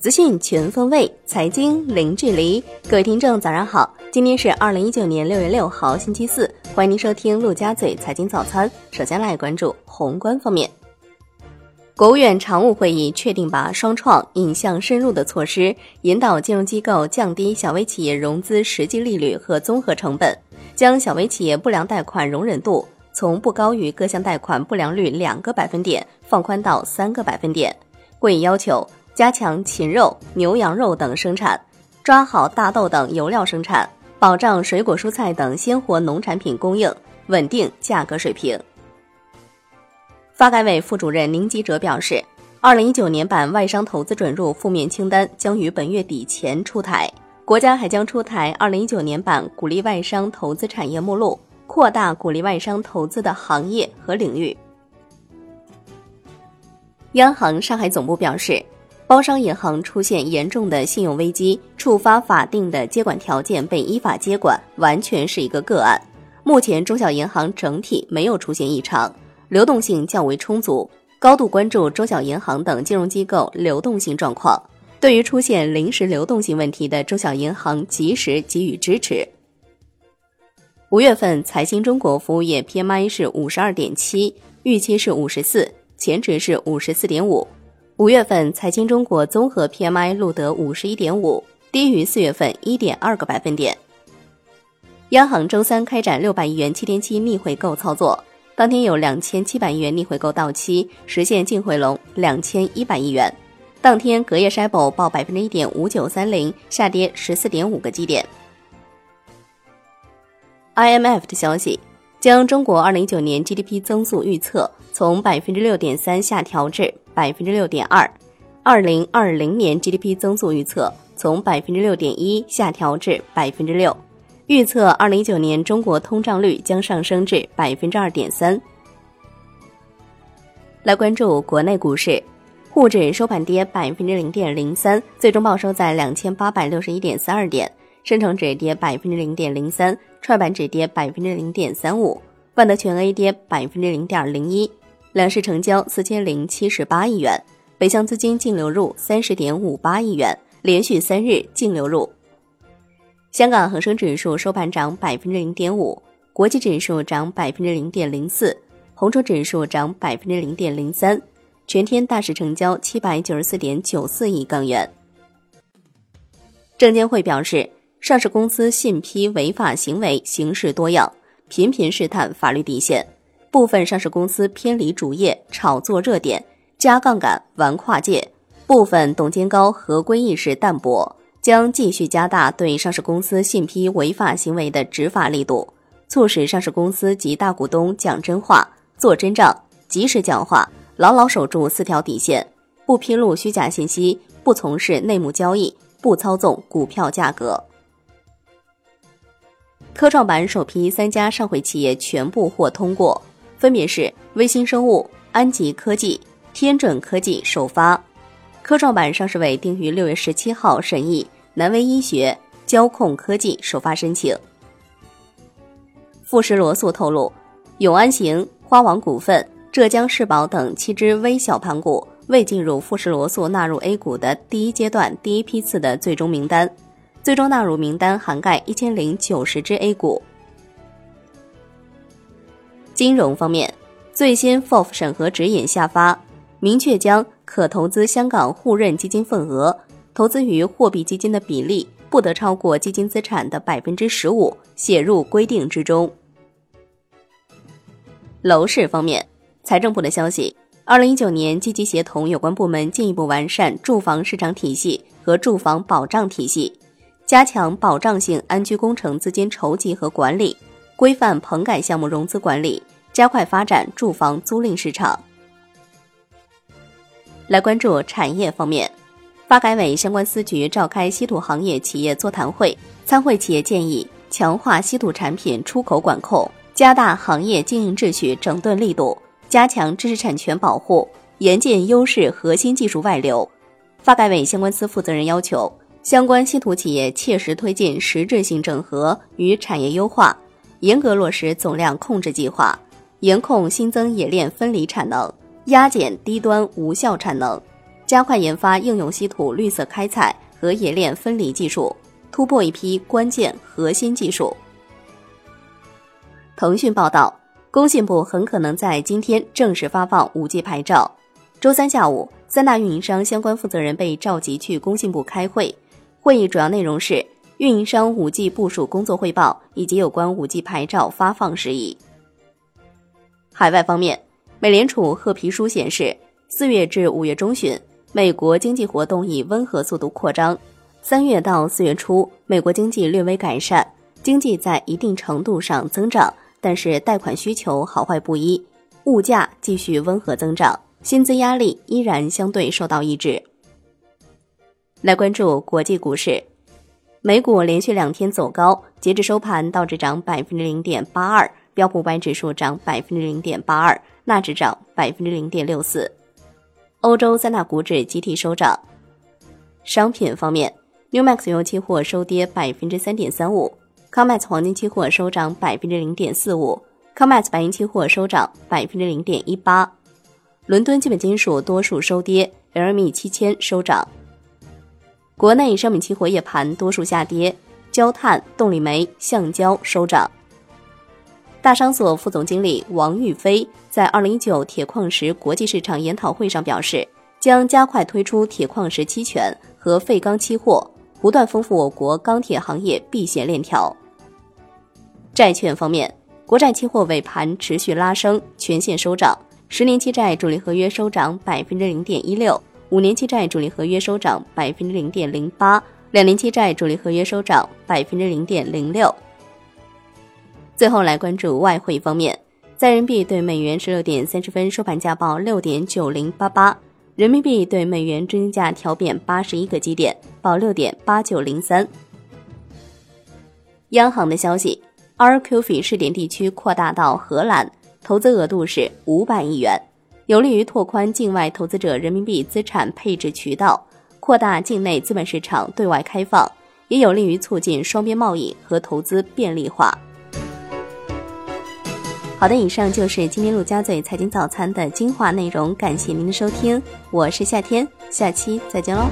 资讯全方位，财经零距离。各位听众，早上好！今天是二零一九年六月六号，星期四。欢迎您收听陆家嘴财经早餐。首先来关注宏观方面，国务院常务会议确定把双创引向深入的措施，引导金融机构降低小微企业融资实际利率和综合成本，将小微企业不良贷款容忍度从不高于各项贷款不良率两个百分点放宽到三个百分点。会议要求。加强禽肉、牛羊肉等生产，抓好大豆等油料生产，保障水果蔬菜等鲜活农产品供应，稳定价格水平。发改委副主任宁吉喆表示，二零一九年版外商投资准入负面清单将于本月底前出台，国家还将出台二零一九年版鼓励外商投资产业目录，扩大鼓励外商投资的行业和领域。央行上海总部表示。包商银行出现严重的信用危机，触发法定的接管条件被依法接管，完全是一个个案。目前中小银行整体没有出现异常，流动性较为充足，高度关注中小银行等金融机构流动性状况。对于出现临时流动性问题的中小银行，及时给予支持。五月份财新中国服务业 PMI 是五十二点七，预期是五十四，前值是五十四点五。五月份，财经中国综合 PMI 录得五十一点五，低于四月份一点二个百分点。央行周三开展六百亿元七天期逆回购操作，当天有两千七百亿元逆回购到期，实现净回笼两千一百亿元。当天隔夜 s h i b o 报百分之一点五九三零，下跌十四点五个基点。IMF 的消息将中国二零一九年 GDP 增速预测从百分之六点三下调至。百分之六点二，二零二零年 GDP 增速预测从百分之六点一下调至百分之六，预测二零一九年中国通胀率将上升至百分之二点三。来关注国内股市，沪指收盘跌百分之零点零三，最终报收在两千八百六十一点四二点；深成指跌百分之零点零三，创业板指跌百分之零点三五，万德全 A 跌百分之零点零一。两市成交四千零七十八亿元，北向资金净流入三十点五八亿元，连续三日净流入。香港恒生指数收盘涨百分之零点五，国际指数涨百分之零点零四，红筹指数涨百分之零点零三，全天大市成交七百九十四点九四亿港元。证监会表示，上市公司信披违法行为形式多样，频频试探法律底线。部分上市公司偏离主业，炒作热点，加杠杆玩跨界；部分董监高合规意识淡薄，将继续加大对上市公司信披违法行为的执法力度，促使上市公司及大股东讲真话、做真账、及时讲话，牢牢守住四条底线：不披露虚假信息，不从事内幕交易，不操纵股票价格。科创板首批三家上会企业全部获通过。分别是微星生物、安吉科技、天准科技首发，科创板上市委定于六月十七号审议。南威医学、交控科技首发申请。富时罗素透露，永安行、花王股份、浙江世宝等七只微小盘股未进入富时罗素纳入 A 股的第一阶段第一批次的最终名单，最终纳入名单涵盖一千零九十只 A 股。金融方面，最新 FOF 审核指引下发，明确将可投资香港互认基金份额投资于货币基金的比例不得超过基金资产的百分之十五写入规定之中。楼市方面，财政部的消息，二零一九年积极协同有关部门进一步完善住房市场体系和住房保障体系，加强保障性安居工程资金筹集和管理。规范棚改项目融资管理，加快发展住房租赁市场。来关注产业方面，发改委相关司局召开稀土行业企业座谈会，参会企业建议强化稀土产品出口管控，加大行业经营秩序整顿力度，加强知识产权保护，严禁优势核心技术外流。发改委相关司负责人要求，相关稀土企业切实推进实质性整合与产业优化。严格落实总量控制计划，严控新增冶炼分离产能，压减低端无效产能，加快研发应用稀土绿色开采和冶炼分离技术，突破一批关键核心技术。腾讯报道，工信部很可能在今天正式发放 5G 牌照。周三下午，三大运营商相关负责人被召集去工信部开会，会议主要内容是运营商 5G 部署工作汇报以及有关 5G 牌照发放事宜。海外方面，美联储褐皮书显示，四月至五月中旬，美国经济活动以温和速度扩张。三月到四月初，美国经济略微改善，经济在一定程度上增长，但是贷款需求好坏不一，物价继续温和增长，薪资压力依然相对受到抑制。来关注国际股市，美股连续两天走高，截至收盘，道指涨百分之零点八二。标普五百指数涨百分之零点八二，纳指涨百分之零点六四。欧洲三大股指集体收涨。商品方面，New Max 原油期货收跌百分之三点三五，COMEX 黄金期货收涨百分之零点四五，COMEX 白银期货收涨百分之零点一八。伦敦基本金属多数收跌，LME 七千收涨。国内商品期货夜盘多数下跌，焦炭、动力煤、橡胶收涨。大商所副总经理王玉飞在二零一九铁矿石国际市场研讨会上表示，将加快推出铁矿石期权和废钢期货，不断丰富我国钢铁行业避险链条。债券方面，国债期货尾盘持续拉升，全线收涨，十年期债主力合约收涨百分之零点一六，五年期债主力合约收涨百分之零点零八，两年期债主力合约收涨百分之零点零六。最后来关注外汇方面，在人民币对美元十六点三十分收盘价报六点九零八八，人民币对美元中间价调贬八十一个基点，报六点八九零三。央行的消息，RQF 试点地区扩大到荷兰，投资额度是五百亿元，有利于拓宽境外投资者人民币资产配置渠道，扩大境内资本市场对外开放，也有利于促进双边贸易和投资便利化。好的，以上就是今天陆家嘴财经早餐的精华内容，感谢您的收听，我是夏天，下期再见喽。